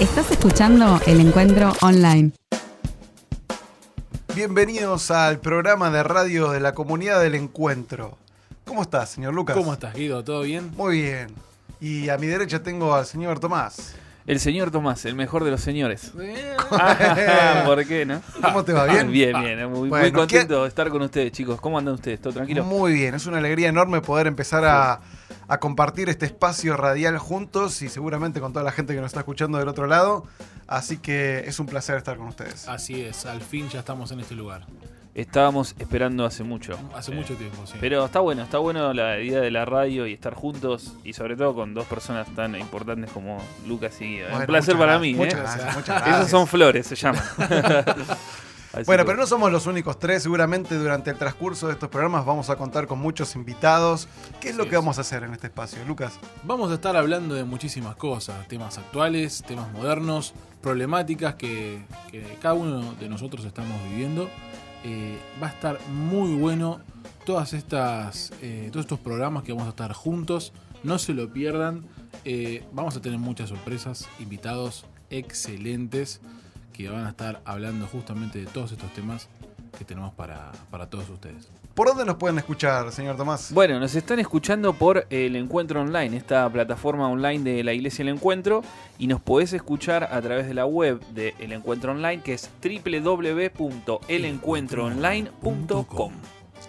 Estás escuchando el encuentro online. Bienvenidos al programa de radio de la comunidad del encuentro. ¿Cómo estás, señor Lucas? ¿Cómo estás, Guido? ¿Todo bien? Muy bien. Y a mi derecha tengo al señor Tomás. El señor Tomás, el mejor de los señores. Ah, ¿Por qué, no? ¿Cómo te va? ¿Bien? Bien, bien. Muy, muy Bueno, contento de estar con ustedes, chicos. ¿Cómo andan ustedes? ¿Todo tranquilo? Muy bien. Es una alegría enorme poder empezar a, a compartir este espacio radial juntos y seguramente con toda la gente que nos está escuchando del otro lado. Así que es un placer estar con ustedes. Así es, al fin ya estamos en este lugar. Estábamos esperando hace mucho. Hace Eh, mucho tiempo, sí. Pero está bueno, está bueno la idea de la radio y estar juntos y sobre todo con dos personas tan importantes como Lucas y Guido. Bueno, un placer para gracias, mí, Muchas ¿eh? gracias, muchas gracias. Esas son flores, se llaman. Bueno, que- pero no somos los únicos tres. Seguramente durante el transcurso de estos programas vamos a contar con muchos invitados. ¿Qué es lo que vamos a hacer en este espacio, Lucas? Vamos a estar hablando de muchísimas cosas, temas actuales, temas modernos, problemáticas que, que cada uno de nosotros estamos viviendo. Eh, va a estar muy bueno todas estas, eh, todos estos programas que vamos a estar juntos. No se lo pierdan. Eh, vamos a tener muchas sorpresas, invitados excelentes que van a estar hablando justamente de todos estos temas que tenemos para, para todos ustedes. ¿Por dónde nos pueden escuchar, señor Tomás? Bueno, nos están escuchando por El Encuentro Online, esta plataforma online de la Iglesia El Encuentro, y nos podés escuchar a través de la web de El Encuentro Online, que es www.elencuentroonline.com.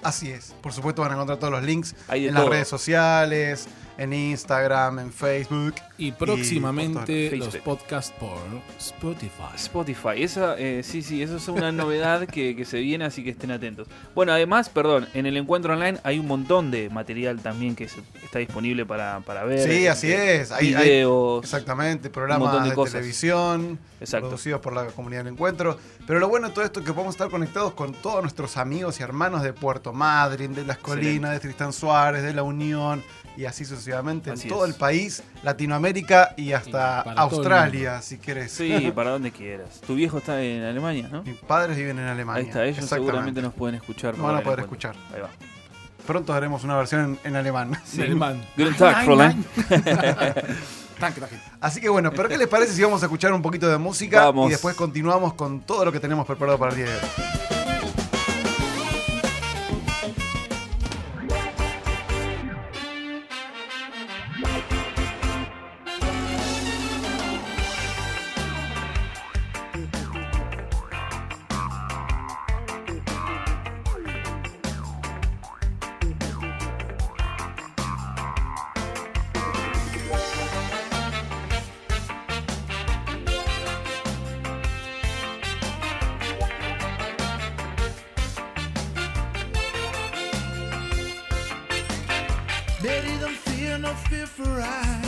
Así es. Por supuesto van a encontrar todos los links en las redes sociales, en Instagram, en Facebook. Y próximamente los podcasts por Spotify. Spotify, esa, eh, sí, sí, eso es una novedad que, que se viene, así que estén atentos. Bueno, además, perdón, en el encuentro online hay un montón de material también que se- está disponible para, para ver. Sí, así eh, es. Hay, hay- videos. exactamente, programas de de, cosas. televisión, Exacto. producidos por la comunidad del encuentro. Pero lo bueno de todo esto es que podemos estar conectados con todos nuestros amigos y hermanos de Puerto Madryn, de Las Excelente. Colinas, de Tristán Suárez, de La Unión y así sucesivamente Así en todo es. el país, Latinoamérica y hasta Y Australia, si querés. Sí, para donde quieras. Tu viejo está en Alemania, ¿no? Mis padres viven en Alemania. Ahí está, ellos Exactamente. seguramente nos pueden escuchar. Nos van a poder escuchar. Ahí va. Pronto haremos una versión en, en alemán. En alemán. Guten Tag, Fräulein. Así que bueno, pero ¿qué les parece si vamos a escuchar un poquito de música Vamos. y después continuamos con todo lo que tenemos preparado para el día de hoy? Betty, don't feel no fear for I.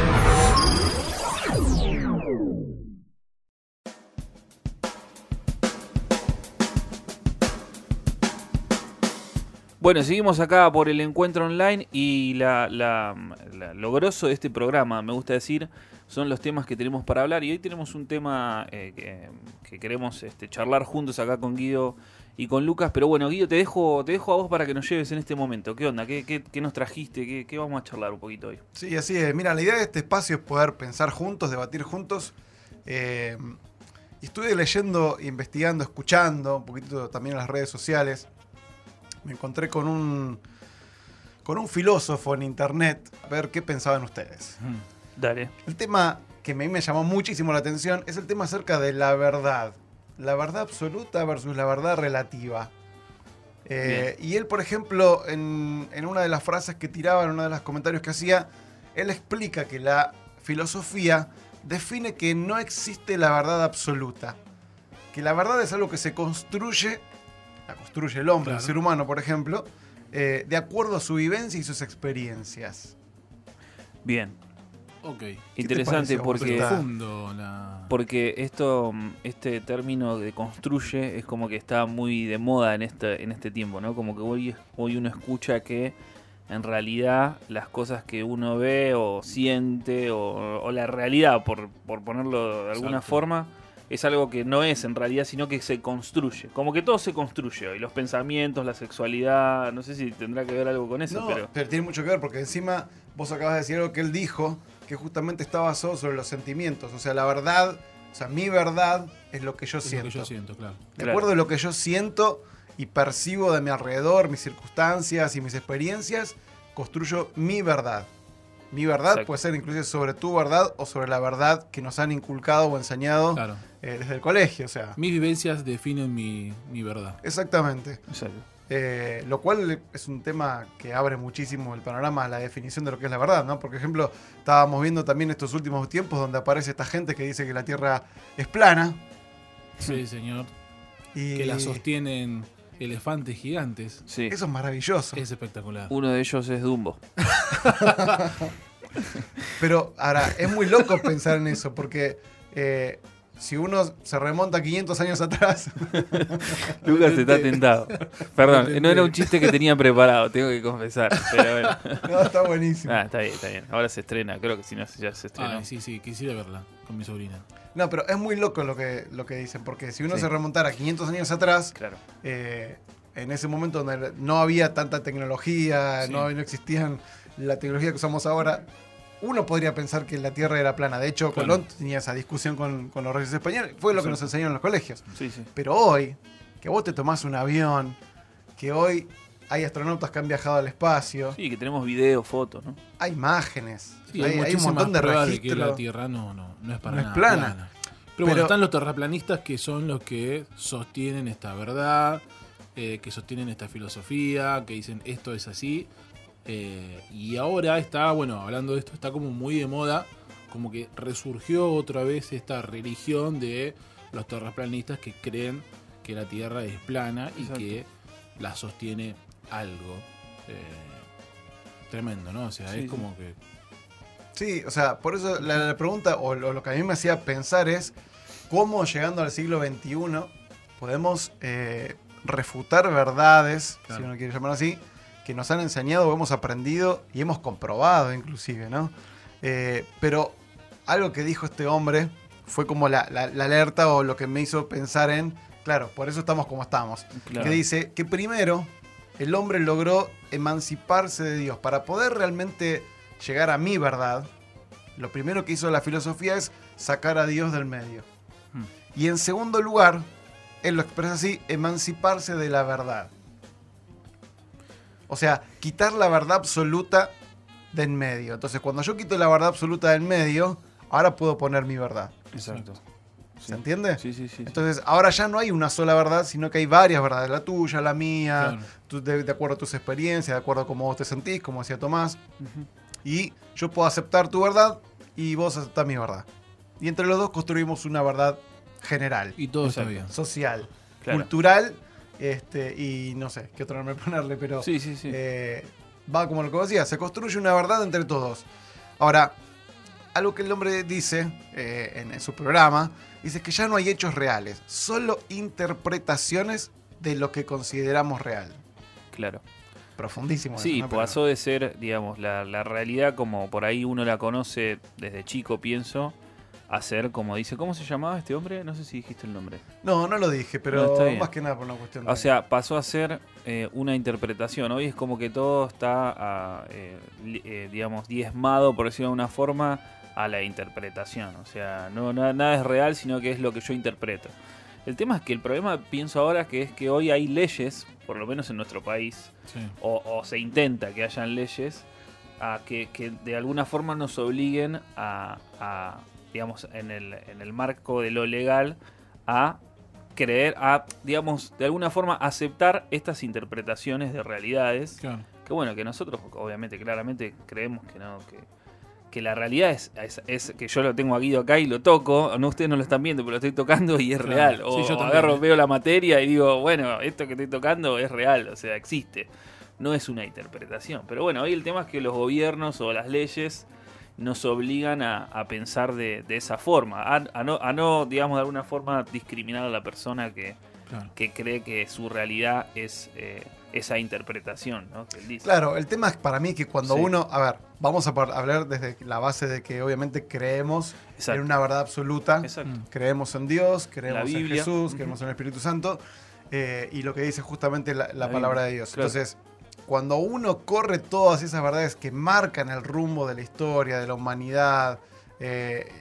Bueno, seguimos acá por el encuentro online y la, la- la- lo grosso de este programa, me gusta decir, son los temas que tenemos para hablar. Y hoy tenemos un tema eh, que, que queremos este, charlar juntos acá con Guido y con Lucas. Pero bueno, Guido, te dejo, te dejo a vos para que nos lleves en este momento. ¿Qué onda? ¿Qué, qué- qué nos trajiste? ¿Qué, vamos a charlar un poquito hoy? Sí, así es. Mira, la idea de este espacio es poder pensar juntos, debatir juntos. Eh, estuve leyendo, investigando, escuchando un poquito también en las redes sociales. Me encontré con un, con un filósofo en internet a ver qué pensaban ustedes. Dale. El tema que a mí me llamó muchísimo la atención es el tema acerca de la verdad. La verdad absoluta versus la verdad relativa. Eh, y él, por ejemplo, en, en una de las frases que tiraba, en uno de los comentarios que hacía, él explica que la filosofía define que no existe la verdad absoluta. Que la verdad es algo que se construye, la construye el hombre, el ser humano, por ejemplo, eh, de acuerdo a su vivencia y sus experiencias. Bien. Ok. Interesante porque... Profundo la... Porque esto, mm, este término de construye es como que está muy de moda en este, en este tiempo, ¿no? Como que hoy, hoy uno escucha que en realidad las cosas que uno ve o siente o, o la realidad, por, por ponerlo de alguna Exacto. forma, es algo que no es en realidad, sino que se construye. Como que todo se construye hoy, los pensamientos, la sexualidad, no sé si tendrá que ver algo con eso, No, pero... pero tiene mucho que ver porque encima vos acabas de decir algo que él dijo que justamente está basado sobre los sentimientos. O sea, la verdad, o sea, mi verdad es lo que yo es lo siento. que yo siento, claro. De Claro. acuerdo a lo que yo siento y percibo de mi alrededor, mis circunstancias y mis experiencias, construyo mi verdad. Mi verdad Exacto. puede ser inclusive sobre tu verdad o sobre la verdad que nos han inculcado o enseñado Claro. Eh, desde el colegio. O sea, Mis vivencias definen mi, mi verdad. exactamente. Exacto. Eh, lo cual es un tema que abre muchísimo el panorama a la definición de lo que es la verdad, ¿no? Por ejemplo, estábamos viendo también estos últimos tiempos donde aparece esta gente que dice que la Tierra es plana. Sí, señor. Y Que la sostienen elefantes gigantes. Sí. Eso es maravilloso. Es espectacular. Uno de ellos es Dumbo. Pero ahora, es muy loco pensar en eso, porque eh, si uno se remonta 500 años atrás, Lucas está tentado. Perdón, no era un chiste que tenía preparado, tengo que confesar. Pero bueno. no, está buenísimo. Ah, está bien, está bien. Ahora se estrena, creo que si no ya se estrenó. Ay, sí, sí, quisiera verla con mi sobrina. No, pero es muy loco lo que, lo que dicen, porque si uno Sí. se remontara 500 años atrás, Claro. eh, en ese momento donde no había tanta tecnología, Sí. no, no existían la tecnología que usamos ahora, uno podría pensar que la Tierra era plana. De hecho, Claro. Colón tenía esa discusión con, con los reyes españoles. Fue lo que Sí. nos enseñaron en los colegios. Sí, sí. Pero hoy, que vos te tomás un avión, que hoy hay astronautas que han viajado al espacio, Sí, que tenemos videos, fotos, ¿no? hay imágenes, Sí, hay, hay un montón de pruebas de que registros. la Tierra no, no, no es para No es nada plana. Pero, bueno, están los terraplanistas que son los que sostienen esta verdad, eh, que sostienen esta filosofía, que dicen esto es así. Eh, y ahora está, bueno, hablando de esto, está como muy de moda, como que resurgió otra vez esta religión de los terraplanistas que creen que la Tierra es plana y Exacto. que la sostiene algo. eh, tremendo, ¿no? O sea, Sí, es sí. como que Sí, o sea, por eso la, la pregunta, o lo, lo que a mí me hacía pensar es, ¿cómo llegando al siglo XXI podemos eh, refutar verdades, Claro. si uno quiere llamar así, que nos han enseñado, hemos aprendido y hemos comprobado inclusive, ¿no? Eh, pero algo que dijo este hombre fue como la, la- la alerta o lo que me hizo pensar en, claro, por eso estamos como estamos. Claro. Que dice que primero el hombre logró emanciparse de Dios. Para poder realmente llegar a mi verdad, lo primero que hizo la filosofía es sacar a Dios del medio. Hmm. Y en segundo lugar, él lo expresa así, emanciparse de la verdad. O sea, quitar la verdad absoluta de en medio. Entonces, cuando yo quito la verdad absoluta del medio, ahora puedo poner mi verdad. Exacto. ¿Se entiende? Sí, sí, sí. sí. Entonces, ahora ya no hay una sola verdad, sino que hay varias verdades. La tuya, la mía, Claro. tú- de, de acuerdo a tus experiencias, de acuerdo a cómo vos te sentís, como decía Tomás. Y yo puedo aceptar tu verdad y vos aceptás mi verdad. Y entre los dos construimos una verdad general, y todo está bien. social, Claro. cultural, este, y no sé qué otro nombre ponerle, pero Sí, sí, sí. eh, va como lo que vos decías, se construye una verdad entre todos. Ahora, algo que el hombre dice eh, en, en su programa, dice que ya no hay hechos reales, solo interpretaciones de lo que consideramos real. Claro. profundísimo. eso, Sí, pasó de ser, digamos, la, la realidad como por ahí uno la conoce desde chico, pienso, a ser como dice, ¿cómo se llamaba este hombre? No sé si dijiste el nombre. No, no lo dije, pero más que nada por una cuestión de... O sea, pasó a ser eh, una interpretación. Hoy es como que todo está, ah, eh, eh, digamos, diezmado, por decirlo de una forma, a la interpretación. O sea, no, na- nada es real, sino que es lo que yo interpreto. El tema es que el problema, pienso ahora, que es que hoy hay leyes, por lo menos en nuestro país, Sí. o, o se intenta que hayan leyes a que, que de alguna forma nos obliguen a, a, digamos, en el, en el marco de lo legal, a creer, a, digamos, de alguna forma aceptar estas interpretaciones de realidades. Claro. Que bueno, que nosotros, obviamente, claramente creemos que no, que, que la realidad es, es, es que yo lo tengo a Guido acá y lo toco, no ustedes no lo están viendo, pero lo estoy tocando y es Claro. real. O, Sí, yo o agarro, veo la materia y digo, bueno, esto que estoy tocando es real, o sea, existe. No es una interpretación. Pero bueno, hoy el tema es que los gobiernos o las leyes nos obligan a, a pensar de, de esa forma, a, a no, a no, digamos, de alguna forma discriminar a la persona que, Claro. que cree que su realidad es eh, esa interpretación, ¿no? Que él dice. Claro, el tema es para mí que cuando Sí. uno, a ver, vamos a hablar desde la base de que obviamente creemos Exacto. en una verdad absoluta, Exacto. Mm. creemos en Dios, creemos en. Jesús, creemos en el Espíritu Santo eh, y lo que dice justamente la, la La palabra Biblia, de Dios. claro. Entonces, cuando uno corre todas esas verdades que marcan el rumbo de la historia, de la humanidad, eh,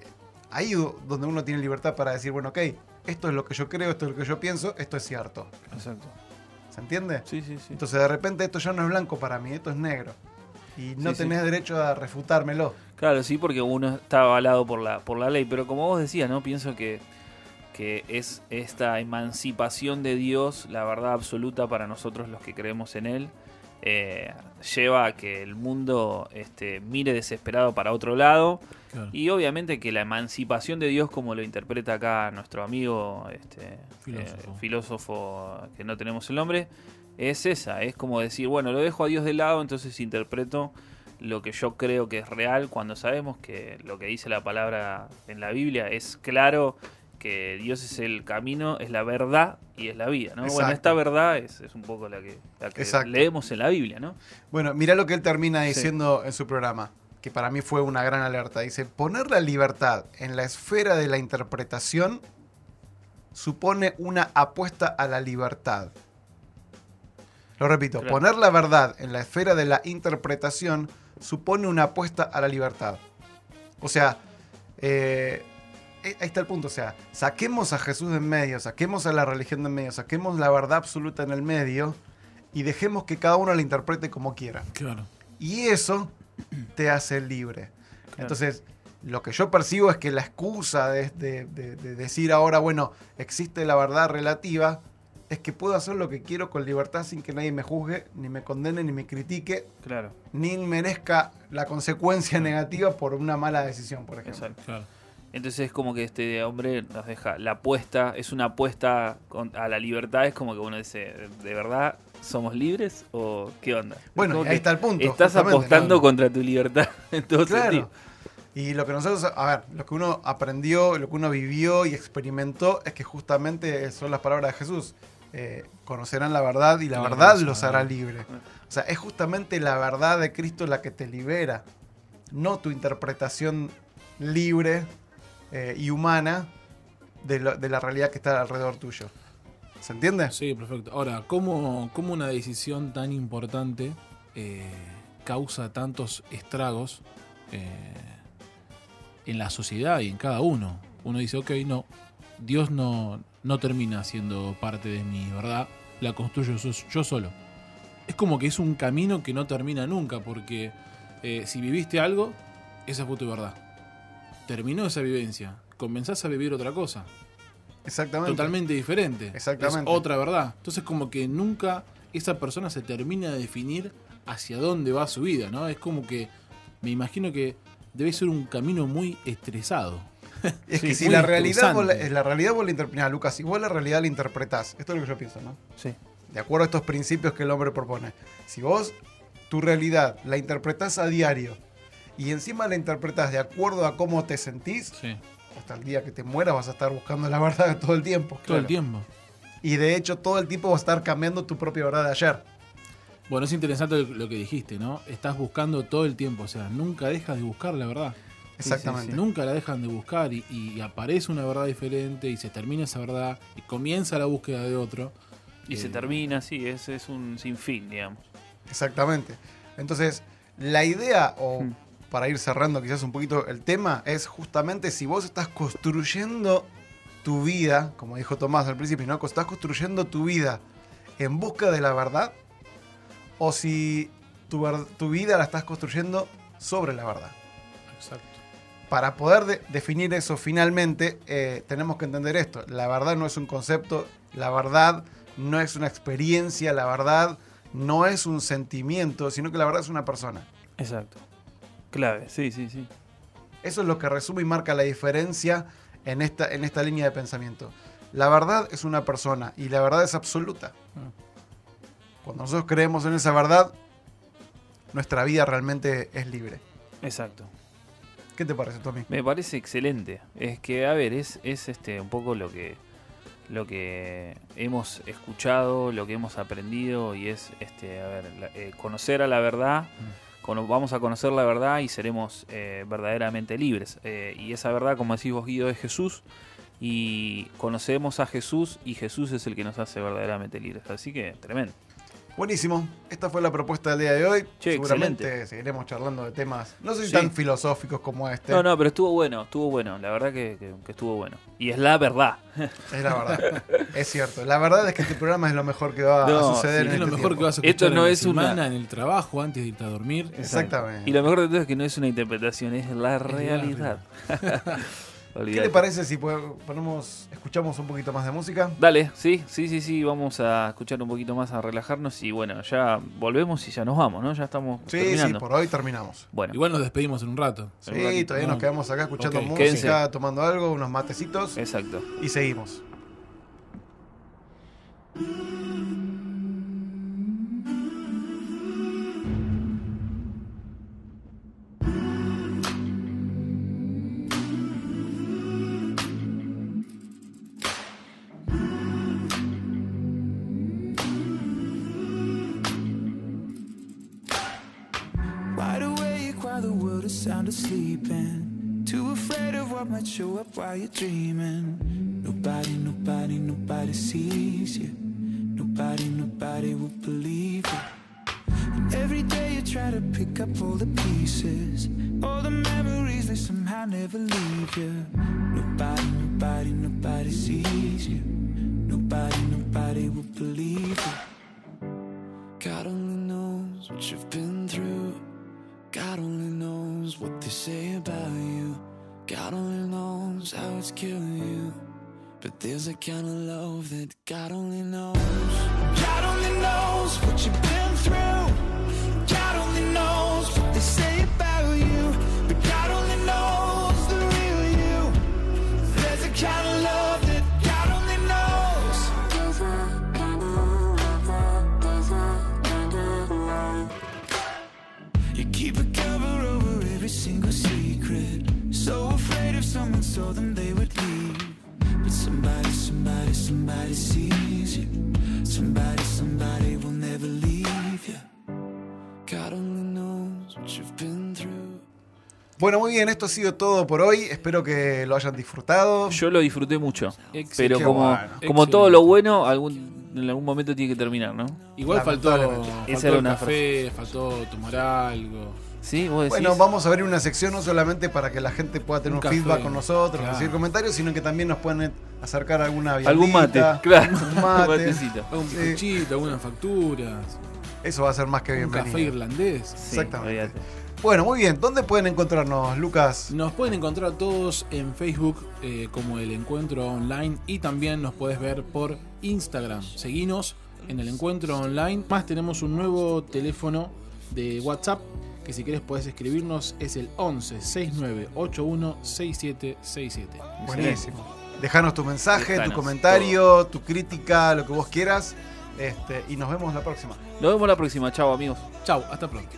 ahí do- donde uno tiene libertad para decir, bueno, ok, esto es lo que yo creo, esto es lo que yo pienso, esto es cierto. Exacto. ¿Se entiende? Sí, sí, sí. Entonces de repente esto ya no es blanco para mí, esto es negro. Y no Sí, sí. tenés derecho a refutármelo. Claro, sí, porque uno está avalado por la, por la ley, pero como vos decías, ¿no? Pienso que, que es esta emancipación de Dios, la verdad absoluta para nosotros los que creemos en Él, eh, lleva a que el mundo este, mire desesperado para otro lado Claro. y obviamente que la emancipación de Dios, como lo interpreta acá nuestro amigo este, Filósofo. eh, filósofo que no tenemos el nombre, es esa, es como decir, bueno, lo dejo a Dios de lado, entonces interpreto lo que yo creo que es real cuando sabemos que lo que dice la palabra en la Biblia es claro que Dios es el camino, es la verdad y es la vida, ¿no? Bueno, esta verdad es, es un poco la que, la que Exacto. leemos en la Biblia, ¿no? Bueno, mirá lo que él termina Sí. diciendo en su programa, que para mí fue una gran alerta. Dice, poner la libertad en la esfera de la interpretación supone una apuesta a la libertad. Lo repito, Claro. poner la verdad en la esfera de la interpretación supone una apuesta a la libertad. O sea, eh, ahí está el punto. O sea, saquemos a Jesús de en medio, saquemos a la religión de en medio, saquemos la verdad absoluta en el medio y dejemos que cada uno la interprete como quiera. Claro. Y eso te hace libre. Claro. Entonces, lo que yo percibo es que la excusa de, de- de- de decir ahora, bueno, existe la verdad relativa, es que puedo hacer lo que quiero con libertad sin que nadie me juzgue, ni me condene, ni me critique, Claro, ni merezca la consecuencia negativa por una mala decisión, por ejemplo. exacto. Claro. Entonces es como que este hombre nos deja la apuesta, es una apuesta con- a la libertad, es como que uno dice, ¿de verdad somos libres o qué onda? Bueno, ahí está el punto. Estás apostando ¿no? contra tu libertad en todo Claro. sentido. Y lo que nosotros, a ver, lo que uno aprendió, lo que uno vivió y experimentó es que justamente son las palabras de Jesús. Eh, conocerán la verdad y la verdad los hará libre. O sea, es justamente la verdad de Cristo la que te libera, no tu interpretación libre eh, y humana de, la realidad que está alrededor tuyo. ¿Se entiende? Sí, perfecto. Ahora, ¿cómo, una decisión tan importante eh, causa tantos estragos eh, en la sociedad y en cada uno? Uno dice, ok, no, Dios no, no termina siendo parte de mi verdad, la construyo yo, solo. Es como que es un camino que no termina nunca, porque si viviste algo, esa fue tu verdad. Terminó esa vivencia, comenzás a vivir otra cosa Exactamente. totalmente diferente. Exactamente. Es otra verdad. Entonces como que nunca esa persona se termina de definir hacia dónde va su vida, ¿no? Es como que me imagino que debe ser un camino muy estresado. Es Sí, que si la realidad, vos la, la realidad vos la interpretás, Lucas, si vos la realidad la interpretás, esto es lo que yo pienso, ¿no? Sí. de acuerdo a estos principios que el hombre propone. Si vos tu realidad la interpretás a diario y encima la interpretás de acuerdo a cómo te sentís, Sí. hasta el día que te mueras vas a estar buscando la verdad todo el tiempo. Todo el tiempo. Y de hecho todo el tiempo vas a estar cambiando tu propia verdad de ayer. Bueno, es interesante lo que dijiste, ¿no? Estás buscando todo el tiempo, o sea, nunca dejas de buscar la verdad. Exactamente. Nunca la dejan de buscar y, y aparece una verdad diferente y se termina esa verdad y comienza la búsqueda de otro. Y se Eh, termina, sí, es, es un sinfín, digamos. Exactamente. Entonces, la idea, o Hmm. Para ir cerrando quizás un poquito el tema, es justamente si vos estás construyendo tu vida, como dijo Tomás al principio, ¿no? Estás construyendo tu vida en busca de la verdad, o si tu, vida la estás construyendo sobre la verdad. Exacto. Para poder de- definir eso finalmente, eh, tenemos que entender esto. La verdad no es un concepto, la verdad no es una experiencia, la verdad no es un sentimiento, sino que la verdad es una persona. Exacto. Clave, sí, sí, sí. Eso es lo que resume y marca la diferencia en esta, en esta línea de pensamiento. La verdad es una persona y la verdad es absoluta. Cuando nosotros creemos en esa verdad, nuestra vida realmente es libre. Exacto. ¿Qué te parece, Tommy? Me parece excelente. Es que, a ver, es, es este un poco lo que lo que hemos escuchado, lo que hemos aprendido y es este, a ver, la- eh, conocer a la verdad. cono- vamos a conocer la verdad y seremos eh, verdaderamente libres. Eh, y esa verdad, como decís vos, Guido, es Jesús. Y conocemos a Jesús y Jesús es el que nos hace verdaderamente libres. Así que, tremendo. Buenísimo. Esta fue la propuesta del día de hoy. Che, Seguramente excelente. seguiremos charlando de temas, no sé si Sí. tan filosóficos como este. No, no, pero estuvo bueno, estuvo bueno. La verdad que, que- que estuvo bueno. Y es la verdad. Es la verdad. es cierto. La verdad es que este programa es lo mejor que va No, a suceder sí, en Es lo este mejor que vas a Esto no en es una- semana, en el trabajo, antes de irte a dormir. Exactamente. Y lo mejor de todo es que no es una interpretación, es la la realidad. ¿Qué te parece si po- ponemos, escuchamos un poquito más de música? Dale, sí, sí, sí, sí, vamos a escuchar un poquito más, a relajarnos y bueno, ya volvemos y ya nos vamos, ¿no? Ya estamos Sí, terminando. sí, por hoy terminamos. Bueno, Igual nos despedimos en un rato. Sí, Un todavía ¿no? nos quedamos acá escuchando Ok, música, quédense. tomando algo, unos matecitos exacto. y seguimos. While the sound asleep and too afraid of what might show up while you're dreaming. Nobody, nobody, nobody sees you. Nobody, nobody will believe you. And every day you try to pick up all the pieces, all the memories they somehow never leave you. Nobody, nobody, nobody sees you. Nobody, nobody will believe you. God only knows what you've been through. God only knows what they say about you. God only knows how it's killing you. But there's a kind of love that God only knows. God only knows what you've been through. Saw them, they would leave. But somebody, somebody, somebody sees you. Somebody, somebody will never leave you. God only knows what you've been through. Bueno, muy bien, esto ha sido todo por hoy. Espero que lo hayan disfrutado. Yo lo disfruté mucho. Excelente. Pero como, bueno. como todo lo bueno, algún, en algún momento tiene que terminar, ¿no? Igual faltó, faltó el una café, faltó tomar algo. ¿Sí? ¿Vos decís? Bueno, vamos a abrir una sección no solamente para que la gente pueda tener Un un, feedback con nosotros, Claro. recibir comentarios, sino que también nos pueden acercar alguna Algún mate, viandita, claro. un Un mate. matecito. Algún Sí. bizcochito, algunas facturas, Eso va a ser más que un bienvenido. café irlandés. Sí, Exactamente. Bueno, muy bien. ¿Dónde pueden encontrarnos, Lucas? Nos pueden encontrar todos en Facebook eh, como el encuentro online y también nos puedes ver por Instagram. Seguinos en el encuentro online. Más tenemos un nuevo teléfono de WhatsApp que si quieres puedes escribirnos es el 11 69 81 6767. Buenísimo. Dejanos tu mensaje, Dejanos tu comentario, tu crítica, lo que vos quieras. Este, y nos vemos la próxima. Nos vemos la próxima. Chao, amigos. Chau, hasta pronto.